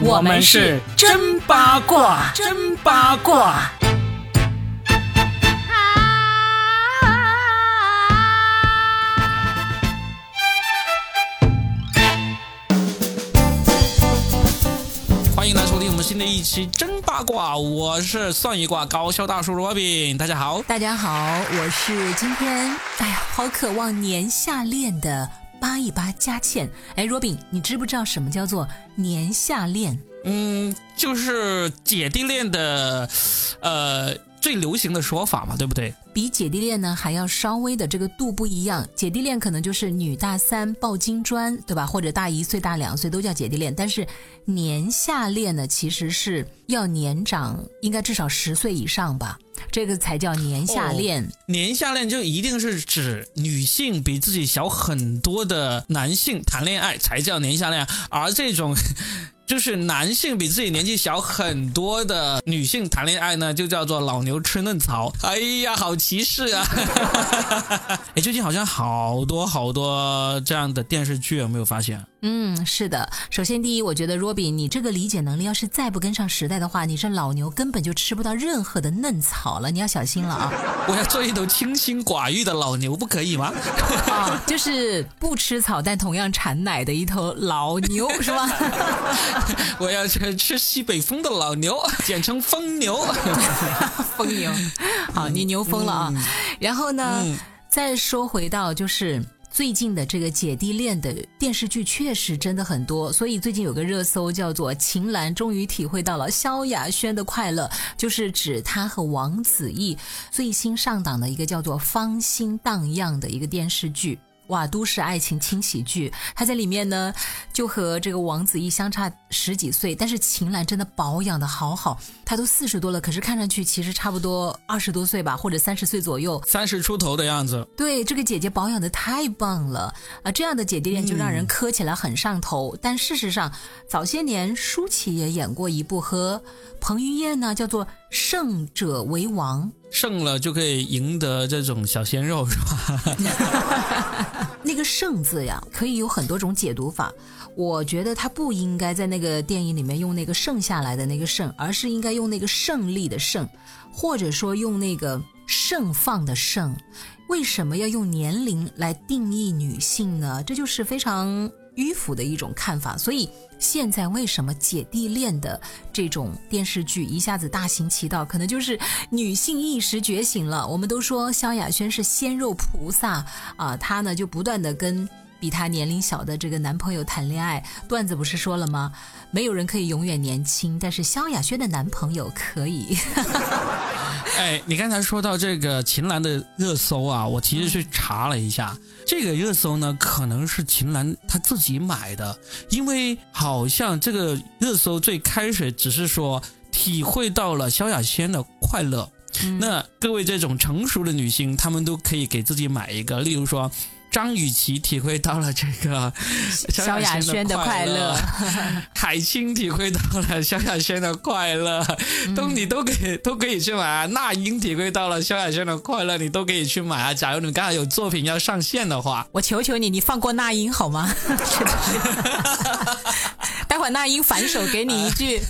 我们是真八卦，真八卦。欢迎来收听我们新的一期真八卦，我是算一卦高效大叔罗宾，大家好。大家好，我是今天哎呀，好渴望年下恋的扒一扒佳倩。哎，，Robin，，你知不知道什么叫做年下恋？嗯，就是姐弟恋的，呃，最流行的说法嘛，对不对？比姐弟恋呢还要稍微的这个度不一样。姐弟恋可能就是女大三抱金砖，对吧？或者大一岁、大两岁都叫姐弟恋。但是年下恋呢，其实是要年长，应该至少十岁以上吧，这个才叫年下恋。年下恋就一定是指女性比自己小很多的男性谈恋爱才叫年下恋，而这种。就是男性比自己年纪小很多的女性谈恋爱呢，就叫做老牛吃嫩草。哎呀，好歧视啊！哎，最近好像好多好多这样的电视剧，有没有发现？嗯，是的。首先，第一，我觉得 Robin，你这个理解能力要是再不跟上时代的话，你这老牛根本就吃不到任何的嫩草了。你要小心了啊！我要做一头清心寡欲的老牛，不可以吗？啊，就是不吃草但同样产奶的一头老牛，是吗？我要吃吃西北风的老牛，简称疯牛。疯牛，好，你牛疯了啊！然后呢，再说回到就是。最近的这个姐弟恋的电视剧确实真的很多，所以最近有个热搜叫做“秦岚终于体会到了萧亚轩的快乐”，就是指她和王子异最新上档的一个叫做《芳心荡漾》的一个电视剧。哇，都市爱情轻喜剧，他在里面呢，就和这个王子异相差十几岁，但是秦岚真的保养的好好，她都四十多了，可是看上去其实差不多二十多岁吧，或者三十岁左右，三十出头的样子。对，这个姐姐保养的太棒了啊，这样的姐弟恋就让人磕起来很上头。但事实上，早些年舒淇也演过一部和彭于晏呢，叫做《胜者为王》。胜了就可以赢得这种小鲜肉，是吧？那个“胜”字呀，可以有很多种解读法。我觉得他不应该在那个电影里面用那个剩下来的那个“胜”，而是应该用那个胜利的“胜”，或者说用那个盛放的“盛”。为什么要用年龄来定义女性呢？这就是非常迂腐的一种看法。所以。现在为什么姐弟恋的这种电视剧一下子大行其道？可能就是女性意识觉醒了。我们都说萧亚轩是鲜肉菩萨啊，她呢就不断的跟比她年龄小的这个男朋友谈恋爱。段子不是说了吗？没有人可以永远年轻，但是萧亚轩的男朋友可以。哎，你刚才说到这个秦岚的热搜啊，我其实去查了一下。这个热搜呢，可能是秦岚她自己买的，因为好像这个热搜最开始只是说体会到了萧亚轩的快乐。那各位这种成熟的女性，她们都可以给自己买一个，例如说。张雨绮体会到了这个萧亚轩的快乐，海清体会到了萧亚轩的快乐，都你都可以都可以去买啊。那英体会到了萧亚轩的快乐，你都可以去买啊。假如你刚好有作品要上线的话，我求求你，你放过那英好吗？待会那英反手给你一句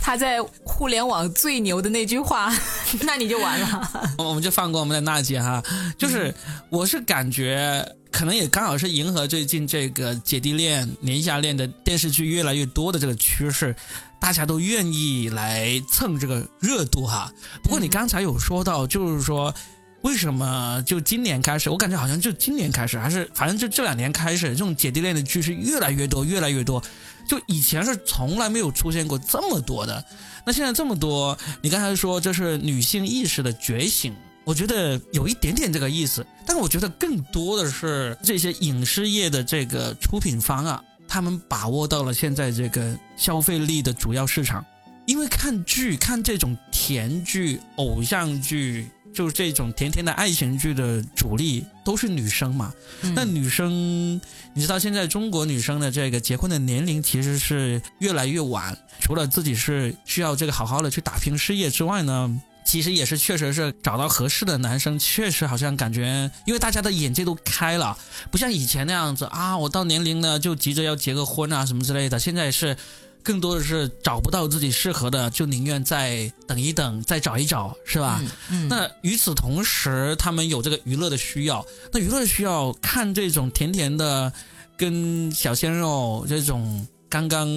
他在互联网最牛的那句话，那你就完了。我们就放过我们的娜姐哈，就是我是感觉。可能也刚好是迎合最近这个姐弟恋、年下恋的电视剧越来越多的这个趋势，大家都愿意来蹭这个热度哈。不过你刚才有说到，就是说为什么就今年开始，我感觉好像就今年开始，还是反正就这两年开始，这种姐弟恋的剧是越来越多、越来越多。就以前是从来没有出现过这么多的，那现在这么多，你刚才说这是女性意识的觉醒。我觉得有一点点这个意思，但我觉得更多的是这些影视业的这个出品方啊，他们把握到了现在这个消费力的主要市场，因为看剧看这种甜剧、偶像剧，就是这种甜甜的爱情剧的主力都是女生嘛。那女生，你知道现在中国女生的这个结婚的年龄其实是越来越晚，除了自己是需要这个好好的去打拼事业之外呢。其实也是确实是找到合适的男生，确实好像感觉，因为大家的眼界都开了，不像以前那样子啊，我到年龄了就急着要结个婚啊什么之类的。现在是更多的是找不到自己适合的，就宁愿再等一等，再找一找，是吧？嗯，那与此同时，他们有这个娱乐的需要，那娱乐的需要看这种甜甜的，跟小鲜肉这种刚刚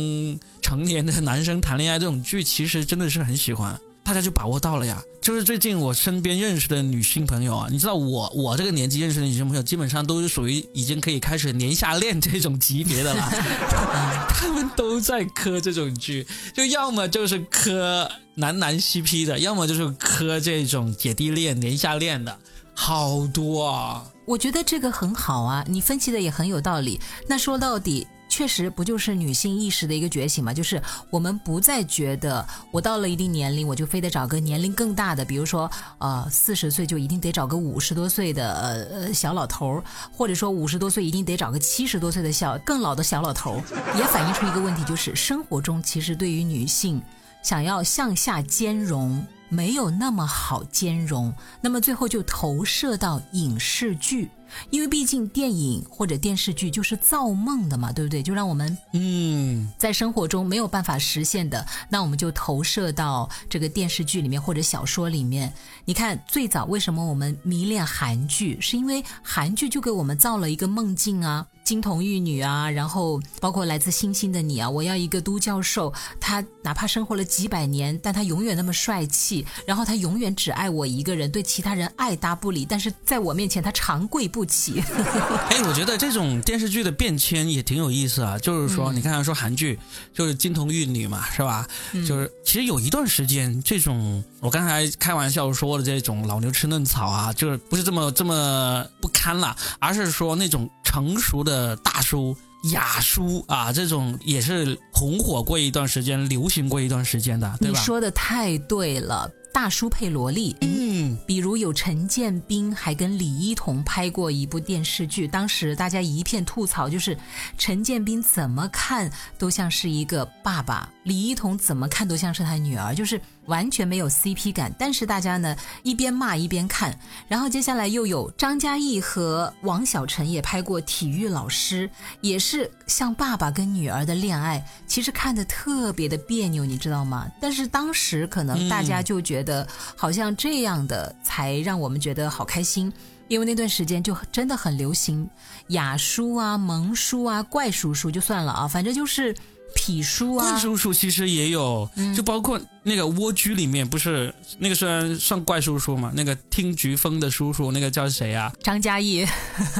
成年的男生谈恋爱这种剧，其实真的是很喜欢。大家就把握到了呀，就是最近我身边认识的女性朋友啊，你知道我我这个年纪认识的女性朋友，基本上都是属于已经可以开始年下恋这种级别的了，他们都在磕这种剧，就要么就是磕男男 CP 的，要么就是磕这种姐弟恋、年下恋的，好多啊。我觉得这个很好啊，你分析的也很有道理。那说到底。确实不就是女性意识的一个觉醒嘛？就是我们不再觉得我到了一定年龄，我就非得找个年龄更大的，比如说呃四十岁就一定得找个五十多岁的呃呃小老头儿，或者说五十多岁一定得找个七十多岁的小更老的小老头儿，也反映出一个问题，就是生活中其实对于女性想要向下兼容没有那么好兼容，那么最后就投射到影视剧。因为毕竟电影或者电视剧就是造梦的嘛，对不对？就让我们嗯，在生活中没有办法实现的，那我们就投射到这个电视剧里面或者小说里面。你看，最早为什么我们迷恋韩剧，是因为韩剧就给我们造了一个梦境啊。金童玉女啊，然后包括来自星星的你啊，我要一个都教授，他哪怕生活了几百年，但他永远那么帅气，然后他永远只爱我一个人，对其他人爱答不理，但是在我面前他长跪不起。哎，我觉得这种电视剧的变迁也挺有意思啊，就是说，你看说韩剧就是金童玉女嘛，是吧？就是其实有一段时间，这种我刚才开玩笑说的这种老牛吃嫩草啊，就是不是这么这么不堪了，而是说那种。成熟的大叔、雅叔啊，这种也是红火过一段时间，流行过一段时间的，对吧？你说的太对了。大叔配萝莉，嗯，比如有陈建斌，还跟李一桐拍过一部电视剧，当时大家一片吐槽，就是陈建斌怎么看都像是一个爸爸，李一桐怎么看都像是他女儿，就是完全没有 CP 感。但是大家呢一边骂一边看，然后接下来又有张嘉译和王小晨也拍过体育老师，也是像爸爸跟女儿的恋爱，其实看的特别的别扭，你知道吗？但是当时可能大家就觉觉得好像这样的才让我们觉得好开心，因为那段时间就真的很流行雅叔啊、萌叔啊、怪叔叔就算了啊，反正就是痞叔啊。怪叔叔其实也有，就包括那个蜗居里面不是那个虽然算怪叔叔嘛，那个听菊风的叔叔那个叫谁啊？张嘉译。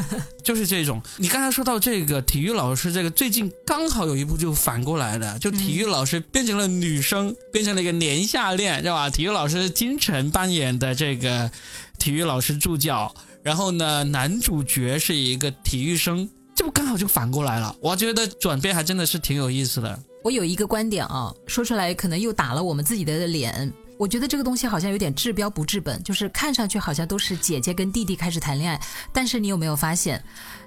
就是这种，你刚才说到这个体育老师，这个最近刚好有一部就反过来的，就体育老师变成了女生，变成了一个年下恋，是吧？体育老师金晨扮演的这个体育老师助教，然后呢，男主角是一个体育生，这不刚好就反过来了？我觉得转变还真的是挺有意思的。我有一个观点啊，说出来可能又打了我们自己的脸。我觉得这个东西好像有点治标不治本，就是看上去好像都是姐姐跟弟弟开始谈恋爱，但是你有没有发现，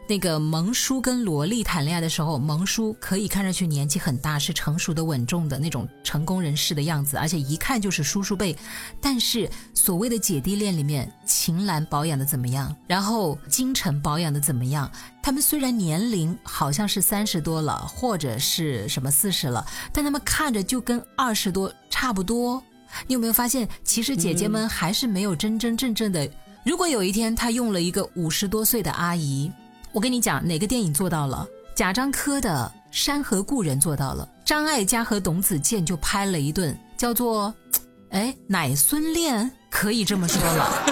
那个萌叔跟萝莉谈恋爱的时候，萌叔可以看上去年纪很大，是成熟的、稳重的那种成功人士的样子，而且一看就是叔叔辈。但是所谓的姐弟恋里面，秦岚保养的怎么样？然后金晨保养的怎么样？他们虽然年龄好像是三十多了，或者是什么四十了，但他们看着就跟二十多差不多。你有没有发现，其实姐姐们还是没有真真正正的。如果有一天她用了一个五十多岁的阿姨，我跟你讲，哪个电影做到了？贾樟柯的《山河故人》做到了，张艾嘉和董子健就拍了一顿，叫做“哎奶孙恋”，可以这么说了。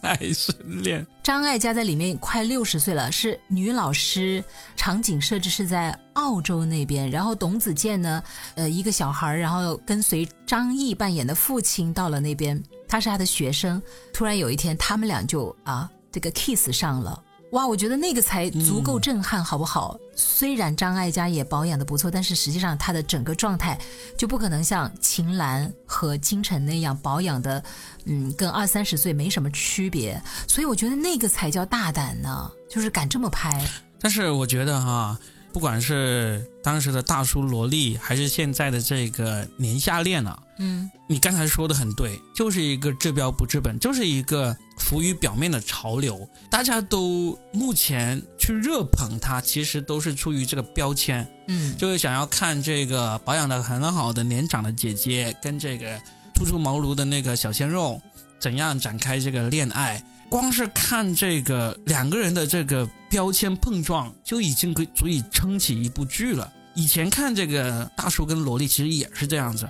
奶神恋，张艾嘉在里面快六十岁了，是女老师，场景设置是在澳洲那边。然后董子健呢，呃，一个小孩，然后跟随张译扮演的父亲到了那边，他是他的学生。突然有一天，他们俩就啊，这个 kiss 上了。哇，我觉得那个才足够震撼，好不好？虽然张艾嘉也保养的不错，但是实际上她的整个状态就不可能像秦岚和金晨那样保养的，嗯，跟二三十岁没什么区别。所以我觉得那个才叫大胆呢，就是敢这么拍。但是我觉得哈，不管是当时的大叔萝莉，还是现在的这个年下恋啊，嗯，你刚才说的很对，就是一个治标不治本，就是一个浮于表面的潮流。大家都目前去热捧它，其实都是出于这个标签，嗯，就是想要看这个保养的很好的年长的姐姐跟这个初出茅庐的那个小鲜肉怎样展开这个恋爱。光是看这个两个人的这个标签碰撞，就已经可以足以撑起一部剧了。以前看这个大叔跟萝莉，其实也是这样子，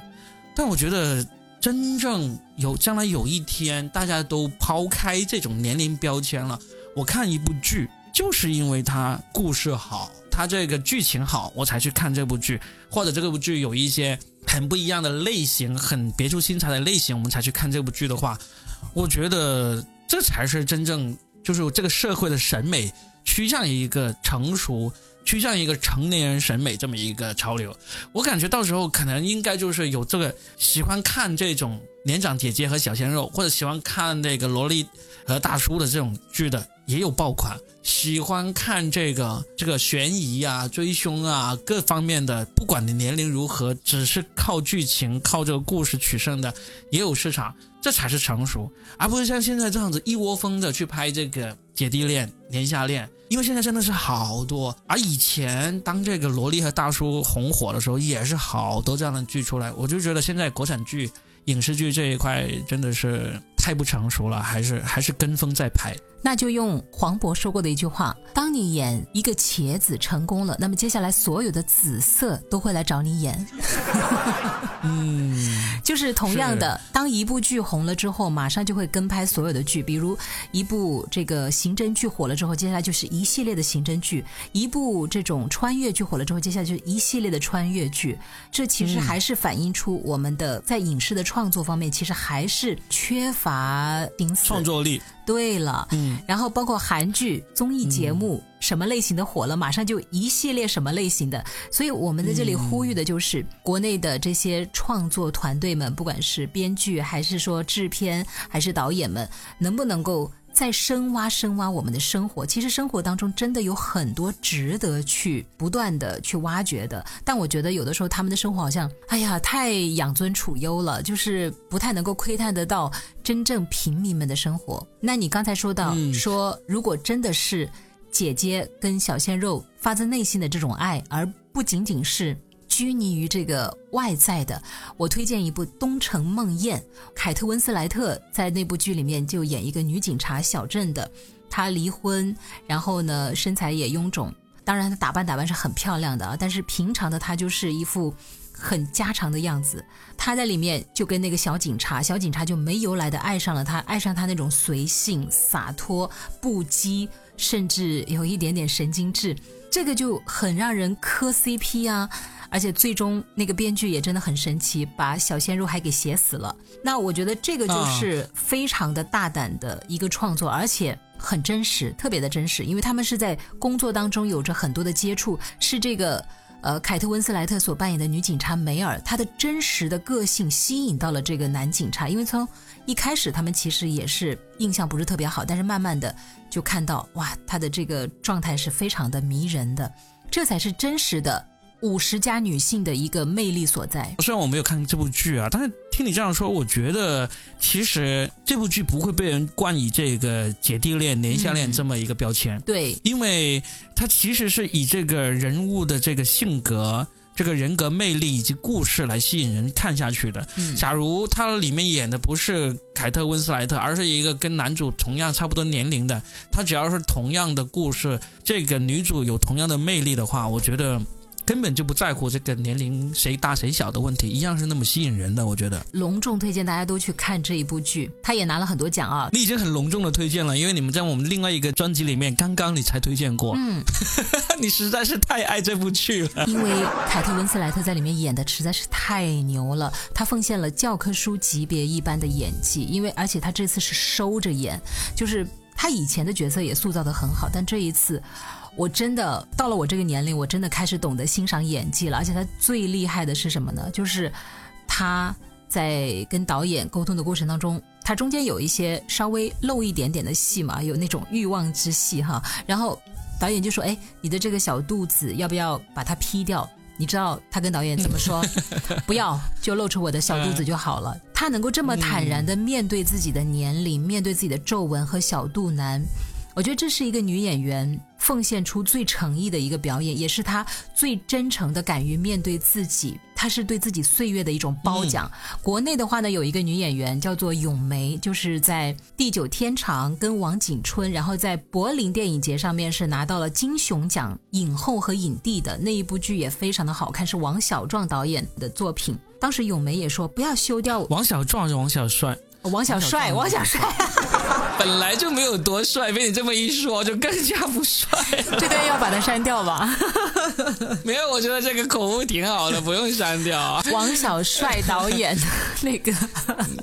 但我觉得真正有将来有一天，大家都抛开这种年龄标签了，我看一部剧，就是因为它故事好，它这个剧情好，我才去看这部剧，或者这部剧有一些很不一样的类型，很别出心裁的类型，我们才去看这部剧的话，我觉得。这才是真正就是这个社会的审美趋向于一个成熟，趋向一个成年人审美这么一个潮流。我感觉到时候可能应该就是有这个喜欢看这种年长姐姐和小鲜肉，或者喜欢看那个萝莉和大叔的这种剧的也有爆款。喜欢看这个这个悬疑啊、追凶啊各方面的，不管你年龄如何，只是靠剧情、靠这个故事取胜的，也有市场，这才是成熟，而不是像现在这样子一窝蜂的去拍这个姐弟恋、年下恋。因为现在真的是好多，而以前当这个萝莉和大叔红火的时候，也是好多这样的剧出来。我就觉得现在国产剧、影视剧这一块真的是太不成熟了，还是还是跟风在拍。那就用黄渤说过的一句话：当你演一个茄子成功了，那么接下来所有的紫色都会来找你演。嗯，就是同样的，当一部剧红了之后，马上就会跟拍所有的剧。比如一部这个刑侦剧火了之后，接下来就是一系列的刑侦剧；一部这种穿越剧火了之后，接下来就是一系列的穿越剧。这其实还是反映出我们的在影视的创作方面，其实还是缺乏创作力。对了，嗯，然后包括韩剧、综艺节目，什么类型的火了，马上就一系列什么类型的。所以我们在这里呼吁的就是，国内的这些创作团队们，不管是编剧还是说制片还是导演们，能不能够。在深挖深挖我们的生活，其实生活当中真的有很多值得去不断的去挖掘的。但我觉得有的时候他们的生活好像，哎呀，太养尊处优了，就是不太能够窥探得到真正平民们的生活。那你刚才说到说，如果真的是姐姐跟小鲜肉发自内心的这种爱，而不仅仅是。拘泥于这个外在的，我推荐一部《东城梦魇》，凯特温斯莱特在那部剧里面就演一个女警察小镇的，她离婚，然后呢身材也臃肿，当然她打扮打扮是很漂亮的啊，但是平常的她就是一副很家常的样子。她在里面就跟那个小警察，小警察就没由来的爱上了她，爱上她那种随性、洒脱、不羁，甚至有一点点神经质，这个就很让人磕 CP 啊。而且最终那个编剧也真的很神奇，把小鲜肉还给写死了。那我觉得这个就是非常的大胆的一个创作，而且很真实，特别的真实，因为他们是在工作当中有着很多的接触。是这个呃凯特温斯莱特所扮演的女警察梅尔，她的真实的个性吸引到了这个男警察，因为从一开始他们其实也是印象不是特别好，但是慢慢的就看到哇，他的这个状态是非常的迷人的，这才是真实的。五十加女性的一个魅力所在。虽然我没有看这部剧啊，但是听你这样说，我觉得其实这部剧不会被人冠以这个姐弟恋、年下恋这么一个标签。对，因为它其实是以这个人物的这个性格、这个人格魅力以及故事来吸引人看下去的。假如它里面演的不是凯特温斯莱特，而是一个跟男主同样差不多年龄的，他只要是同样的故事，这个女主有同样的魅力的话，我觉得。根本就不在乎这个年龄谁大谁小的问题，一样是那么吸引人的。我觉得隆重推荐大家都去看这一部剧，他也拿了很多奖啊。你已经很隆重的推荐了，因为你们在我们另外一个专辑里面刚刚你才推荐过。嗯，你实在是太爱这部剧了。因为凯特温斯莱特在里面演的实在是太牛了，她奉献了教科书级别一般的演技。因为而且她这次是收着演，就是她以前的角色也塑造的很好，但这一次。我真的到了我这个年龄，我真的开始懂得欣赏演技了。而且他最厉害的是什么呢？就是他在跟导演沟通的过程当中，他中间有一些稍微露一点点的戏嘛，有那种欲望之戏哈。然后。导演就说：“哎，你的这个小肚子要不要把它 P 掉？”你知道他跟导演怎么说？不要，就露出我的小肚子就好了。他能够这么坦然的面对自己的年龄，面对自己的皱纹和小肚腩。我觉得这是一个女演员奉献出最诚意的一个表演，也是他最真诚的敢于面对自己。他是对自己岁月的一种褒奖。国内的话呢，有一个女演员叫做咏梅，就是在《地久天长》跟王景春，然后在柏林电影节上面是拿到了金熊奖影后和影帝的那一部剧也非常的好看，是王小壮导演的作品。当时咏梅也说不要修掉王小壮是王小帅。王小帅，王小帅，本来就没有多帅，被你这么一说，就更加不帅。这段要把它删掉吧？没有，我觉得这个口误挺好的，不用删掉。王小帅导演那个，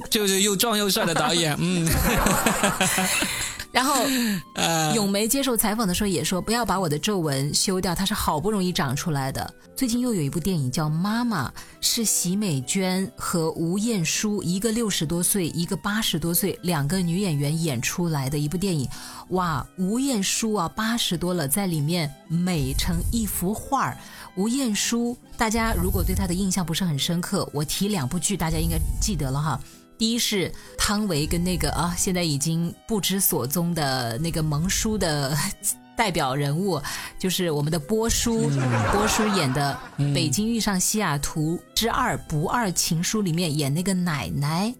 就是又壮又帅的导演，嗯。然后，咏梅接受采访的时候也说：“不要把我的皱纹修掉，它是好不容易长出来的。”最近又有一部电影叫《妈妈》，是席美娟和吴彦姝，一个六十多岁，一个八十多岁，两个女演员演出来的一部电影。哇，吴彦姝啊，八十多了，在里面美成一幅画儿。吴彦姝，大家如果对她的印象不是很深刻，我提两部剧，大家应该记得了哈。第一是汤唯跟那个啊，现在已经不知所踪的那个萌叔的代表人物，就是我们的波叔，波叔演的《北京遇上西雅图之二不二情书》里面演那个奶奶，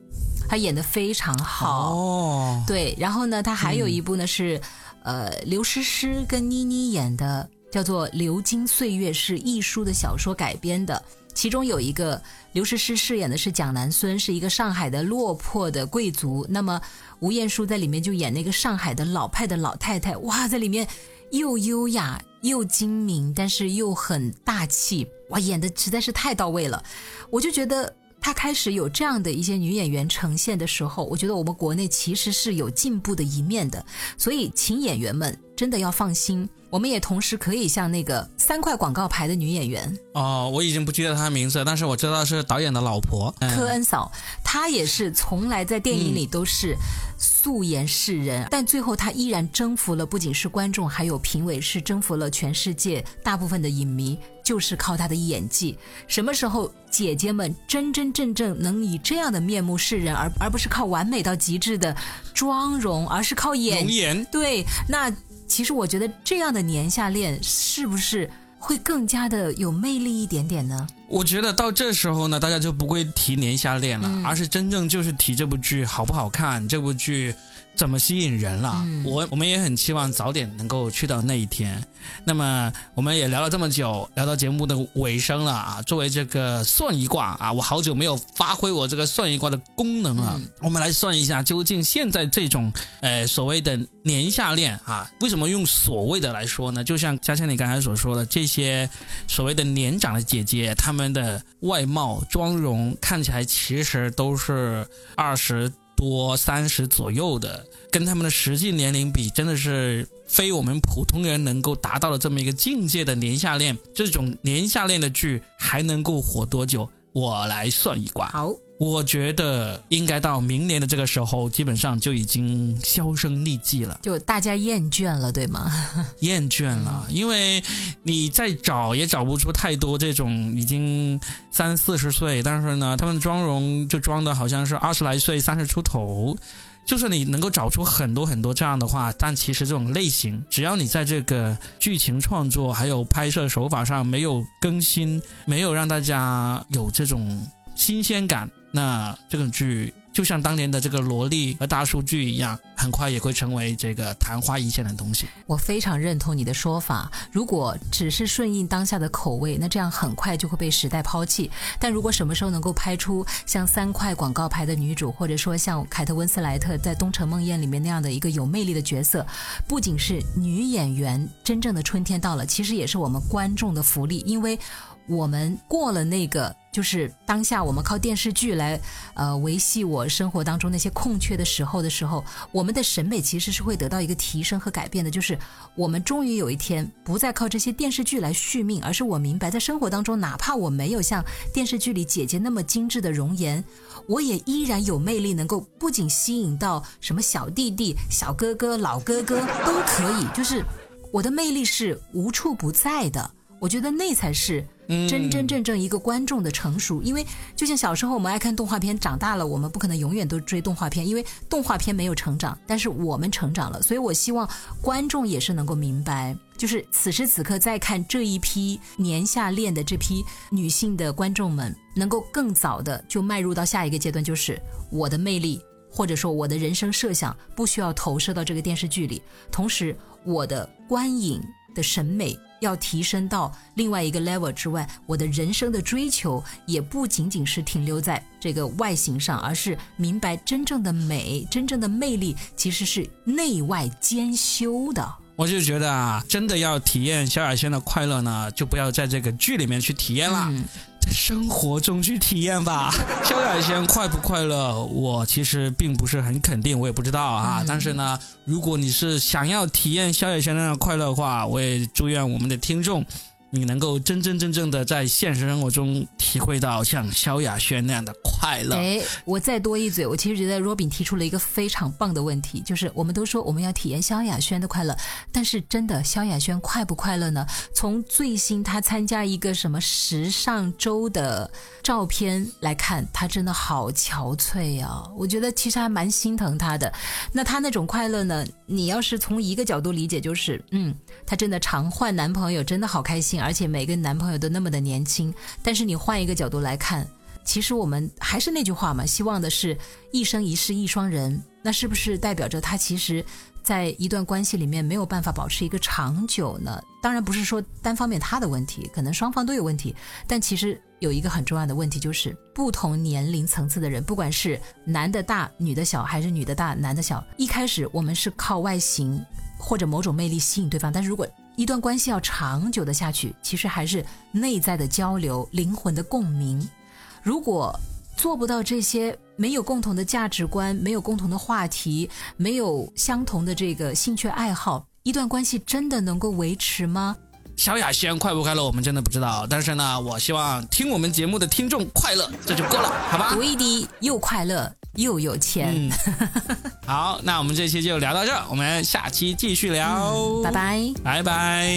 他演的非常好。哦，对，然后呢，他还有一部呢是，呃，刘诗诗跟妮妮演的，叫做《流金岁月》，是亦舒的小说改编的。其中有一个刘诗诗饰演的是蒋南孙，是一个上海的落魄的贵族。那么吴彦姝在里面就演那个上海的老派的老太太，哇，在里面又优雅又精明，但是又很大气，哇，演的实在是太到位了。我就觉得她开始有这样的一些女演员呈现的时候，我觉得我们国内其实是有进步的一面的。所以，请演员们真的要放心。我们也同时可以像那个三块广告牌的女演员哦，我已经不记得她的名字，但是我知道是导演的老婆科恩嫂，她也是从来在电影里都是素颜示人，但最后她依然征服了不仅是观众，还有评委，是征服了全世界大部分的影迷，就是靠她的演技。什么时候姐姐们真真正正能以这样的面目示人，而而不是靠完美到极致的妆容，而是靠演颜？对，那。其实我觉得这样的年下恋是不是会更加的有魅力一点点呢？我觉得到这时候呢，大家就不会提年下恋了，而是真正就是提这部剧好不好看，这部剧。怎么吸引人了？我我们也很期望早点能够去到那一天。那么我们也聊了这么久，聊到节目的尾声了啊！作为这个算一卦啊，我好久没有发挥我这个算一卦的功能了。我们来算一下，究竟现在这种呃所谓的年下恋啊，为什么用所谓的来说呢？就像嘉倩你刚才所说的，这些所谓的年长的姐姐，她们的外貌妆容看起来其实都是二十。多三十左右的，跟他们的实际年龄比，真的是非我们普通人能够达到的这么一个境界的年下恋。这种年下恋的剧还能够火多久？我来算一卦。好。我觉得应该到明年的这个时候，基本上就已经销声匿迹了，就大家厌倦了，对吗？厌倦了，因为你再找也找不出太多这种已经三四十岁，但是呢，他们妆容就装的好像是二十来岁、三十出头。就是你能够找出很多很多这样的话，但其实这种类型，只要你在这个剧情创作还有拍摄手法上没有更新，没有让大家有这种新鲜感。那这个剧就像当年的这个萝莉和大数据一样，很快也会成为这个昙花一现的东西。我非常认同你的说法，如果只是顺应当下的口味，那这样很快就会被时代抛弃。但如果什么时候能够拍出像三块广告牌的女主，或者说像凯特温斯莱特在《东城梦魇》里面那样的一个有魅力的角色，不仅是女演员真正的春天到了，其实也是我们观众的福利，因为。我们过了那个，就是当下我们靠电视剧来，呃，维系我生活当中那些空缺的时候的时候，我们的审美其实是会得到一个提升和改变的。就是我们终于有一天不再靠这些电视剧来续命，而是我明白，在生活当中，哪怕我没有像电视剧里姐姐那么精致的容颜，我也依然有魅力，能够不仅吸引到什么小弟弟、小哥哥、老哥哥都可以，就是。我的魅力是无处不在的。我觉得那才是真真正正一个观众的成熟，因为就像小时候我们爱看动画片，长大了我们不可能永远都追动画片，因为动画片没有成长，但是我们成长了，所以我希望观众也是能够明白，就是此时此刻在看这一批年下恋的这批女性的观众们，能够更早的就迈入到下一个阶段，就是我的魅力或者说我的人生设想不需要投射到这个电视剧里，同时我的观影的审美。要提升到另外一个 level 之外，我的人生的追求也不仅仅是停留在这个外形上，而是明白真正的美、真正的魅力其实是内外兼修的。我就觉得啊，真的要体验萧亚轩的快乐呢，就不要在这个剧里面去体验了。在生活中去体验吧。萧亚轩快不快乐？我其实并不是很肯定，我也不知道啊。但是呢，如果你是想要体验萧亚轩那样的快乐的话，我也祝愿我们的听众。你能够真真正正的在现实生活中体会到像萧亚轩那样的快乐。哎，我再多一嘴，我其实觉得 Robin 提出了一个非常棒的问题，就是我们都说我们要体验萧亚轩的快乐，但是真的萧亚轩快不快乐呢？从最新他参加一个什么时尚周的照片来看，他真的好憔悴啊！我觉得其实还蛮心疼他的。那他那种快乐呢？你要是从一个角度理解，就是嗯，他真的常换男朋友，真的好开心。而且每个男朋友都那么的年轻，但是你换一个角度来看，其实我们还是那句话嘛，希望的是一生一世一双人。那是不是代表着他其实，在一段关系里面没有办法保持一个长久呢？当然不是说单方面他的问题，可能双方都有问题。但其实有一个很重要的问题，就是不同年龄层次的人，不管是男的大、女的小，还是女的大、男的小，一开始我们是靠外形或者某种魅力吸引对方，但是如果一段关系要长久的下去，其实还是内在的交流、灵魂的共鸣。如果做不到这些，没有共同的价值观，没有共同的话题，没有相同的这个兴趣爱好，一段关系真的能够维持吗？萧亚轩快不快乐？我们真的不知道。但是呢，我希望听我们节目的听众快乐，这就够了，好吧？读一滴又快乐。又有钱，好，那我们这期就聊到这，我们下期继续聊，拜拜，拜拜。